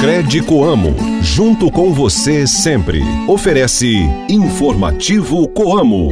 Cred Coamo, junto com você sempre. Oferece Informativo Coamo.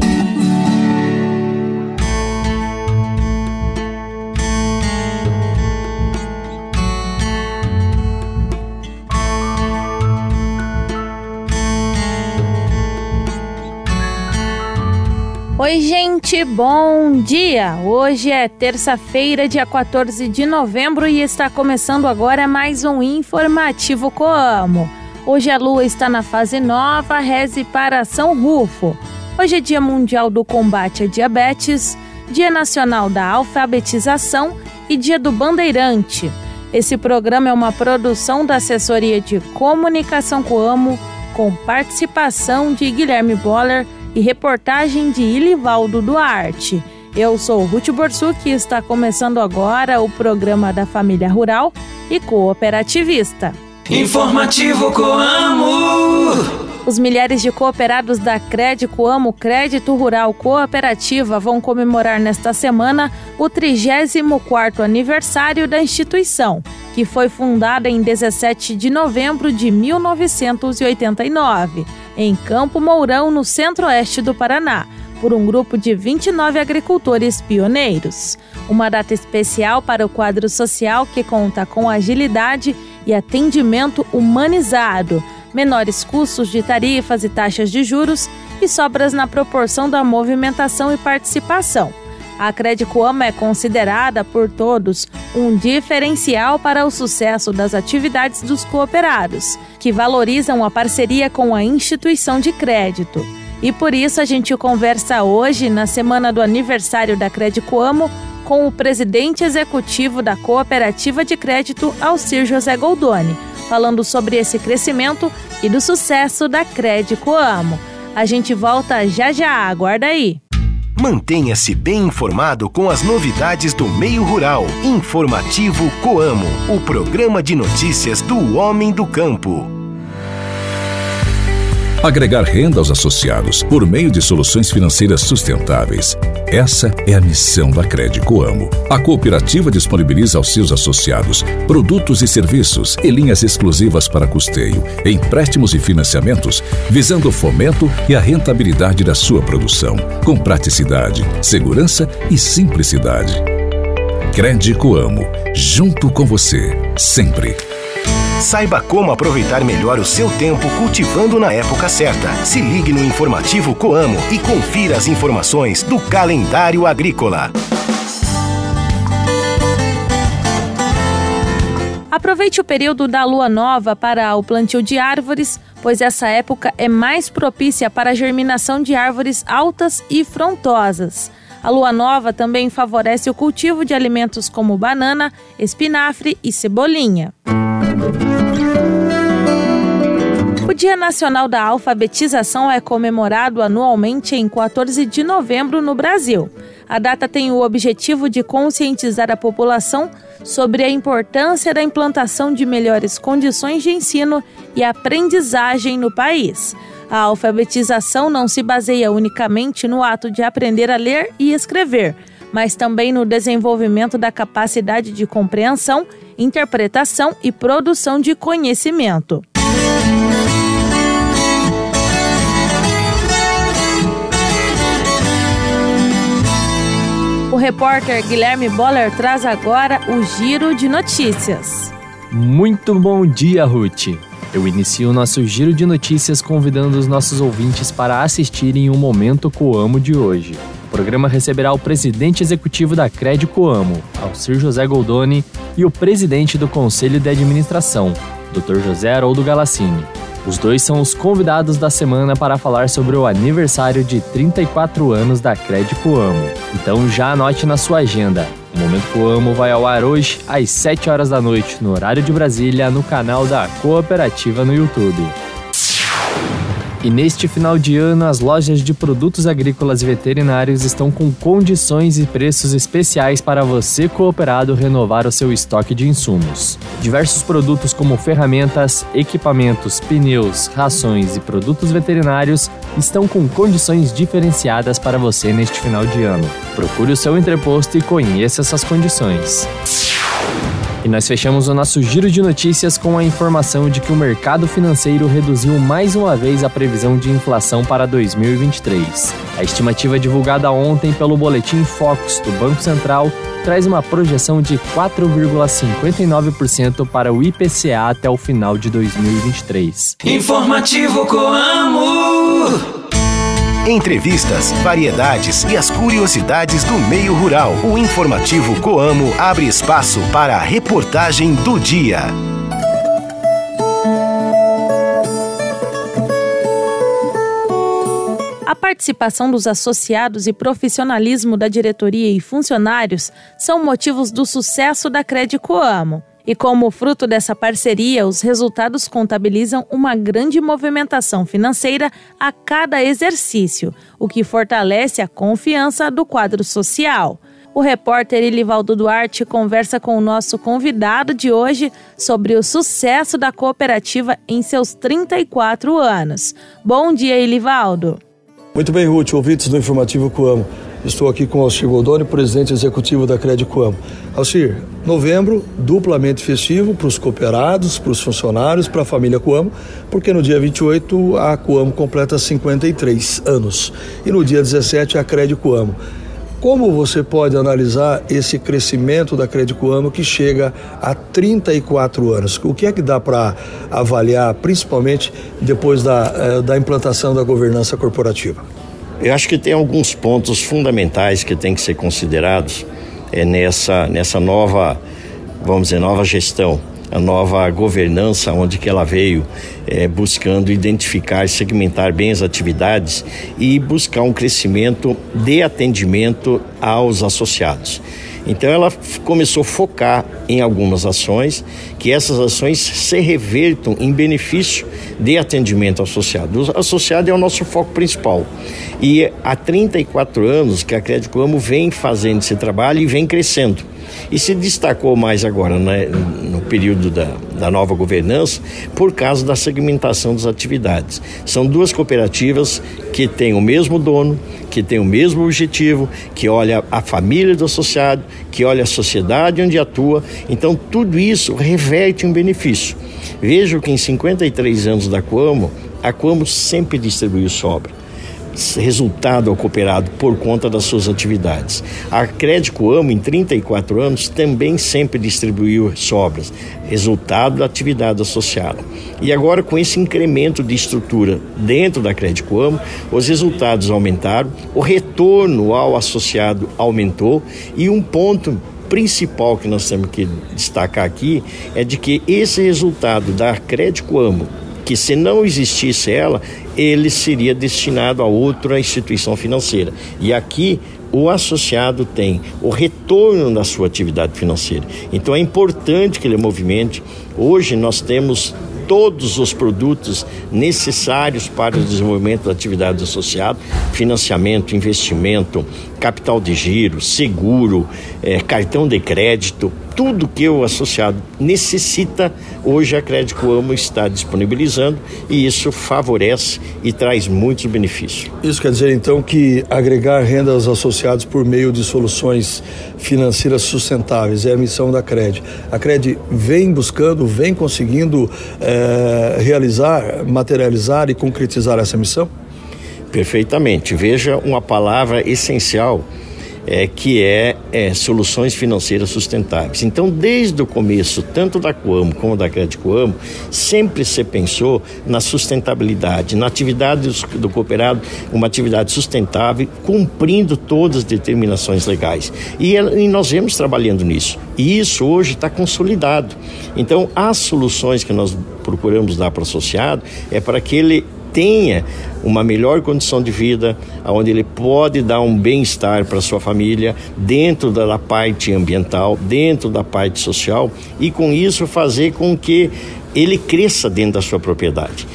Oi, gente, bom dia! Hoje é terça-feira, dia 14 de novembro e está começando agora mais um informativo Coamo. Hoje a lua está na fase nova, reze para São Rufo. Hoje é Dia Mundial do Combate à Diabetes, Dia Nacional da Alfabetização e Dia do Bandeirante. Esse programa é uma produção da Assessoria de Comunicação Coamo, com participação de Guilherme Boller e reportagem de Ilivaldo Duarte. Eu sou Ruth Borsuk e está começando agora o programa da Família Rural e Cooperativista. Informativo Coamo! Os milhares de cooperados da Crédito Amo Crédito Rural Cooperativa vão comemorar nesta semana o 34º aniversário da instituição, que foi fundada em 17 de novembro de 1989 em Campo Mourão, no centro-oeste do Paraná, por um grupo de 29 agricultores pioneiros. Uma data especial para o quadro social que conta com agilidade e atendimento humanizado, menores custos de tarifas e taxas de juros e sobras na proporção da movimentação e participação. A Credicoama é considerada por todos um diferencial para o sucesso das atividades dos cooperados, que valorizam a parceria com a instituição de crédito. E por isso a gente conversa hoje, na semana do aniversário da Credicoamo, com o presidente executivo da Cooperativa de Crédito, Alcir José Goldoni, falando sobre esse crescimento e do sucesso da Credicoamo. A gente volta já já, aguarda aí! Mantenha-se bem informado com as novidades do meio rural. Informativo Coamo, o programa de notícias do homem do campo. Agregar renda aos associados por meio de soluções financeiras sustentáveis. Essa é a missão da Crédito Amo. A cooperativa disponibiliza aos seus associados produtos e serviços e linhas exclusivas para custeio, empréstimos e financiamentos, visando o fomento e a rentabilidade da sua produção, com praticidade, segurança e simplicidade. Crédito Amo, junto com você, sempre. Saiba como aproveitar melhor o seu tempo cultivando na época certa. Se ligue no informativo Coamo e confira as informações do calendário agrícola. Aproveite o período da lua nova para o plantio de árvores, pois essa época é mais propícia para a germinação de árvores altas e frondosas. A lua nova também favorece o cultivo de alimentos como banana, espinafre e cebolinha. O Dia Nacional da Alfabetização é comemorado anualmente em 14 de novembro no Brasil. A data tem o objetivo de conscientizar a população sobre a importância da implantação de melhores condições de ensino e aprendizagem no país. A alfabetização não se baseia unicamente no ato de aprender a ler e escrever, mas também no desenvolvimento da capacidade de compreensão interpretação e produção de conhecimento. O repórter Guilherme Boller traz agora o giro de notícias. Muito bom dia, Ruth. Eu inicio o nosso giro de notícias convidando os nossos ouvintes para assistirem o Momento Coamo de hoje. O programa receberá o presidente executivo da Coamo, Alcir José Goldoni, e o presidente do Conselho de Administração, Dr. José Haroldo Galassini. Os dois são os convidados da semana para falar sobre o aniversário de 34 anos da Coamo. Então já anote na sua agenda. O Momento Coamo vai ao ar hoje às 7 horas da noite, no horário de Brasília, no canal da Cooperativa no YouTube. E neste final de ano, as lojas de produtos agrícolas e veterinários estão com condições e preços especiais para você, cooperado, renovar o seu estoque de insumos. Diversos produtos como ferramentas, equipamentos, pneus, rações e produtos veterinários estão com condições diferenciadas para você neste final de ano. Procure o seu entreposto e conheça essas condições. E nós fechamos o nosso giro de notícias com a informação de que o mercado financeiro reduziu mais uma vez a previsão de inflação para 2023. A estimativa divulgada ontem pelo Boletim Focus do Banco Central traz uma projeção de 4,59% para o IPCA até o final de 2023. Informativo Coamo. Entrevistas, variedades e as curiosidades do meio rural. O informativo Coamo abre espaço para a reportagem do dia. A participação dos associados e profissionalismo da diretoria e funcionários são motivos do sucesso da Credicoamo. E como fruto dessa parceria, os resultados contabilizam uma grande movimentação financeira a cada exercício, o que fortalece a confiança do quadro social. O repórter Elivaldo Duarte conversa com o nosso convidado de hoje sobre o sucesso da cooperativa em seus 34 anos. Bom dia, Elivaldo. Muito bem, Ruth, ouvintes do Informativo Coamo. Estou aqui com Alcir Goldoni, presidente executivo da Crédito Coamo. Alcir, novembro duplamente festivo para os cooperados, para os funcionários, para a família Coamo, porque no dia 28 a Coamo completa 53 anos e no dia 17 a Crédito Coamo. Como você pode analisar esse crescimento da Crédito Coamo que chega a 34 anos? O que é que dá para avaliar, principalmente depois da, eh, da implantação da governança corporativa? Eu acho que tem alguns pontos fundamentais que têm que ser considerados é, nessa, nessa nova, vamos dizer, nova gestão, a nova governança, onde que ela veio é, buscando identificar, segmentar bem as atividades e buscar um crescimento de atendimento aos associados. Então ela começou a focar em algumas ações, que essas ações se revertam em benefício de atendimento associado. O associado é o nosso foco principal. E há 34 anos que a Crédito Amo vem fazendo esse trabalho e vem crescendo e se destacou mais agora né, no período da, da nova governança por causa da segmentação das atividades. São duas cooperativas que têm o mesmo dono, que têm o mesmo objetivo, que olha a família do associado, que olha a sociedade onde atua. Então, tudo isso reverte um benefício. Vejo que em 53 anos da Coamo, a Coamo sempre distribuiu sobra resultado ao cooperado por conta das suas atividades. A Crédito Amo, em 34 anos, também sempre distribuiu sobras, resultado da atividade associada. E agora, com esse incremento de estrutura dentro da Crédito Amo, os resultados aumentaram, o retorno ao associado aumentou e um ponto principal que nós temos que destacar aqui é de que esse resultado da Crédito Amo que se não existisse ela, ele seria destinado a outra instituição financeira. E aqui o associado tem o retorno da sua atividade financeira. Então é importante que ele movimente. Hoje nós temos todos os produtos necessários para o desenvolvimento da atividade associada, financiamento, investimento, capital de giro, seguro, é, cartão de crédito, tudo que o associado necessita, hoje a Crédito Amo está disponibilizando e isso favorece e traz muitos benefícios. Isso quer dizer então que agregar renda aos associados por meio de soluções financeiras sustentáveis é a missão da Cred. A Cred vem buscando, vem conseguindo é, realizar, materializar e concretizar essa missão? Perfeitamente. Veja uma palavra essencial é, que é, é, soluções financeiras sustentáveis. Então, desde o começo, tanto da Coamo como da Crédito Coamo, sempre se pensou na sustentabilidade, na atividade do cooperado, uma atividade sustentável, cumprindo todas as determinações legais. E, e nós vemos trabalhando nisso. E isso hoje está consolidado. Então, as soluções que nós procuramos dar para o associado é para que ele tenha uma melhor condição de vida, onde ele pode dar um bem-estar para sua família dentro da parte ambiental, dentro da parte social e com isso fazer com que ele cresça dentro da sua propriedade.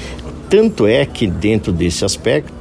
Tanto é que dentro desse aspecto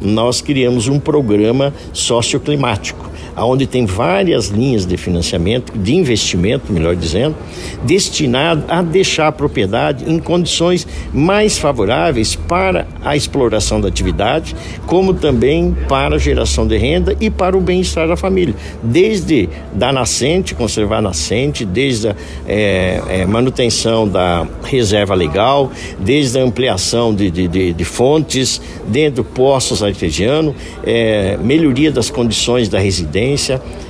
nós criamos um programa socioclimático onde tem várias linhas de financiamento, de investimento, melhor dizendo, destinado a deixar a propriedade em condições mais favoráveis para a exploração da atividade, como também para a geração de renda e para o bem-estar da família, desde da nascente, conservar a nascente, desde a é, é, manutenção da reserva legal, desde a ampliação de, de, de, de fontes dentro poços artesianos, é, melhoria das condições da residência,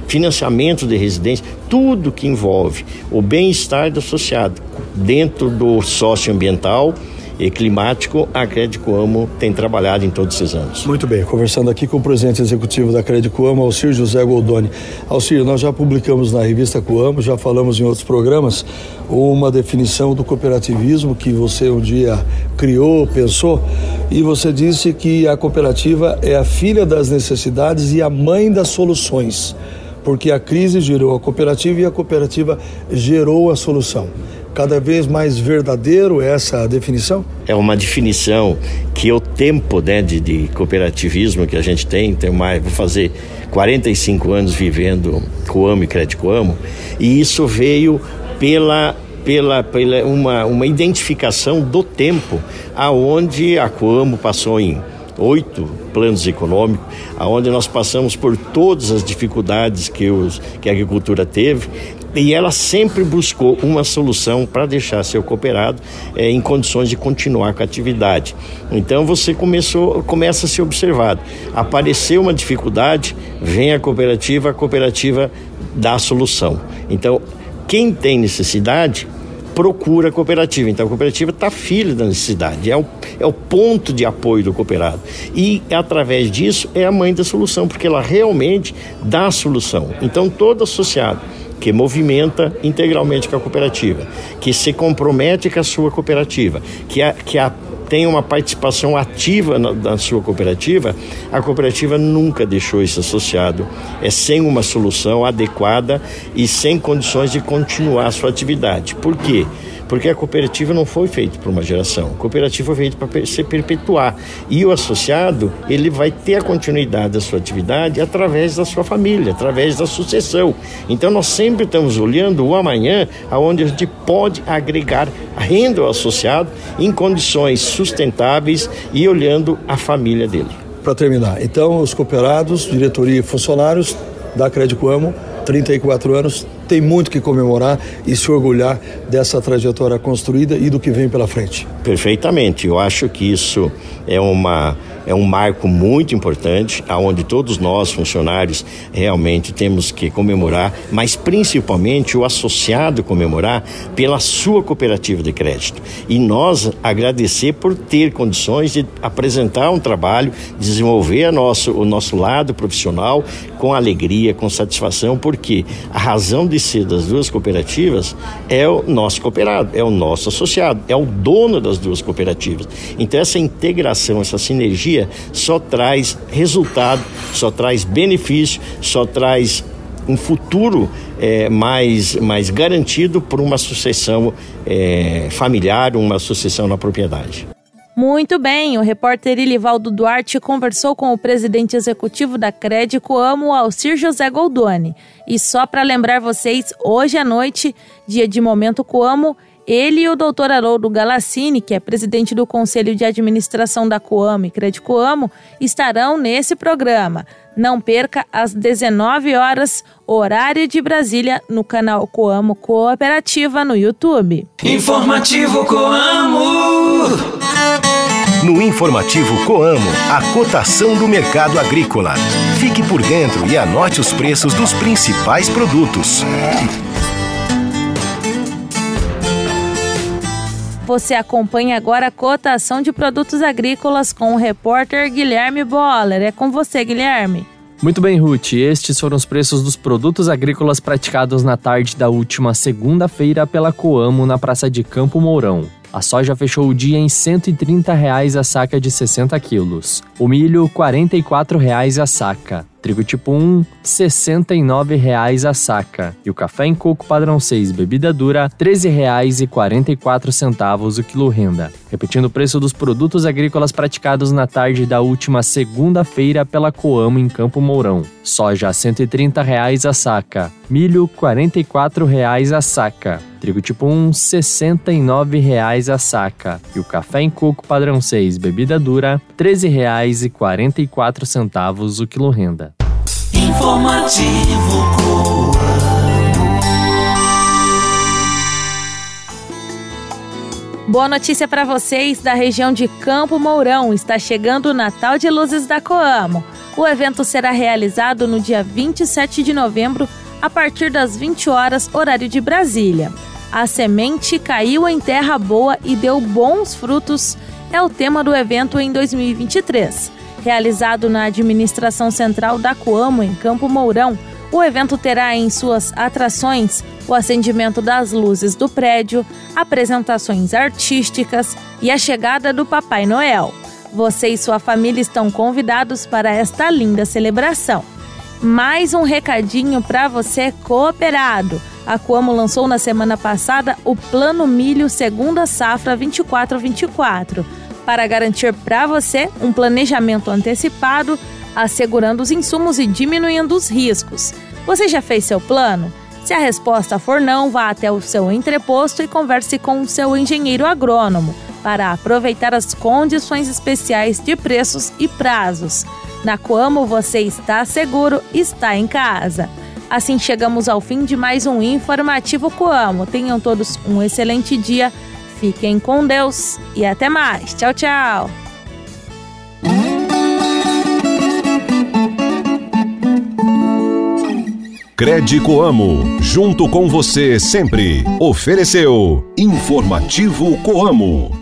financiamento de residência, tudo que envolve o bem-estar do associado dentro do socioambiental e climático, a Crédito Amo tem trabalhado em todos esses anos. Muito bem, conversando aqui com o presidente executivo da Crédito Amo, Alcir José Goldoni. Alcir, nós já publicamos na revista Coamo, já falamos em outros programas, uma definição do cooperativismo que você um dia criou, pensou, e você disse que a cooperativa é a filha das necessidades e a mãe das soluções porque a crise gerou a cooperativa e a cooperativa gerou a solução cada vez mais verdadeiro essa definição? É uma definição que o tempo né, de, de cooperativismo que a gente tem, tem mais, vou fazer 45 anos vivendo Coamo e Crédito Coamo, e isso veio pela pela, pela uma, uma identificação do tempo aonde a Coamo passou em oito planos econômicos, aonde nós passamos por todas as dificuldades que, os, que a agricultura teve e ela sempre buscou uma solução para deixar seu cooperado é, em condições de continuar com a atividade. Então você começou, começa a ser observado. Apareceu uma dificuldade, vem a cooperativa, a cooperativa dá a solução. Então, quem tem necessidade procura a cooperativa. Então a cooperativa está filha da necessidade, é o, é o ponto de apoio do cooperado. E através disso é a mãe da solução, porque ela realmente dá a solução. Então todo associado que movimenta integralmente com a cooperativa, que se compromete com a sua cooperativa, que, a, que a, tem uma participação ativa na, na, sua cooperativa, a cooperativa nunca deixou esse associado é sem uma solução adequada e sem condições de continuar a sua atividade. Por quê? Porque a cooperativa não foi feita para uma geração, a cooperativa foi feita para se perpetuar. E o associado, ele vai ter a continuidade da sua atividade através da sua família, através da sucessão. Então nós sempre estamos olhando o amanhã, aonde a gente pode agregar renda ao associado em condições sustentáveis e olhando a família dele. Para terminar, então os cooperados, diretoria e funcionários da Crédito Amo 34 anos, tem muito que comemorar e se orgulhar dessa trajetória construída e do que vem pela frente. Perfeitamente. Eu acho que isso é uma é um marco muito importante, aonde todos nós funcionários realmente temos que comemorar, mas principalmente o associado comemorar pela sua cooperativa de crédito. E nós agradecer por ter condições de apresentar um trabalho, desenvolver nosso, o nosso lado profissional com alegria, com satisfação, porque a razão de ser das duas cooperativas é o nosso cooperado, é o nosso associado, é o dono das duas cooperativas. Então essa integração, essa sinergia só traz resultado, só traz benefício, só traz um futuro é, mais, mais garantido por uma sucessão é, familiar, uma sucessão na propriedade. Muito bem, o repórter Ilivaldo Duarte conversou com o presidente executivo da Crédito Amo, Alcir José Goldoni. E só para lembrar vocês, hoje à noite, dia de Momento Coamo, ele e o doutor Haroldo Galassini, que é presidente do Conselho de Administração da Coamo e Crédito Coamo, estarão nesse programa. Não perca às 19 horas, horário de Brasília, no canal Coamo Cooperativa no YouTube. Informativo Coamo. No informativo Coamo, a cotação do mercado agrícola. Fique por dentro e anote os preços dos principais produtos. Você acompanha agora a cotação de produtos agrícolas com o repórter Guilherme Boller. É com você, Guilherme. Muito bem, Ruth. Estes foram os preços dos produtos agrícolas praticados na tarde da última segunda-feira pela Coamo na Praça de Campo Mourão. A soja fechou o dia em 130 reais a saca de 60 quilos. O milho, 44 reais a saca. Trigo tipo 1, R$ 69,00 a saca. E o café em coco padrão 6, bebida dura, R$ 13,44 o quilo renda. Repetindo o preço dos produtos agrícolas praticados na tarde da última segunda-feira pela Coamo em Campo Mourão. Soja R$ 130,00 a saca. Milho R$ 44,00 a saca. Trigo tipo 1, R$ 69,00 a saca. E o café em coco padrão 6, bebida dura, R$ 13,44 o quilo renda. Informativo Boa notícia para vocês da região de Campo Mourão. Está chegando o Natal de Luzes da Coamo. O evento será realizado no dia 27 de novembro, a partir das 20 horas, horário de Brasília. A semente caiu em terra boa e deu bons frutos é o tema do evento em 2023. Realizado na administração central da Coamo, em Campo Mourão, o evento terá em suas atrações o acendimento das luzes do prédio, apresentações artísticas e a chegada do Papai Noel. Você e sua família estão convidados para esta linda celebração. Mais um recadinho para você cooperado. A Coamo lançou na semana passada o Plano Milho Segunda Safra 2424 para garantir para você um planejamento antecipado, assegurando os insumos e diminuindo os riscos. Você já fez seu plano? Se a resposta for não, vá até o seu entreposto e converse com o seu engenheiro agrônomo para aproveitar as condições especiais de preços e prazos. Na Coamo você está seguro, está em casa. Assim chegamos ao fim de mais um informativo Coamo. Tenham todos um excelente dia Fiquem com Deus e até mais. Tchau, tchau. Crédito Amo, junto com você sempre. Ofereceu Informativo Coamo.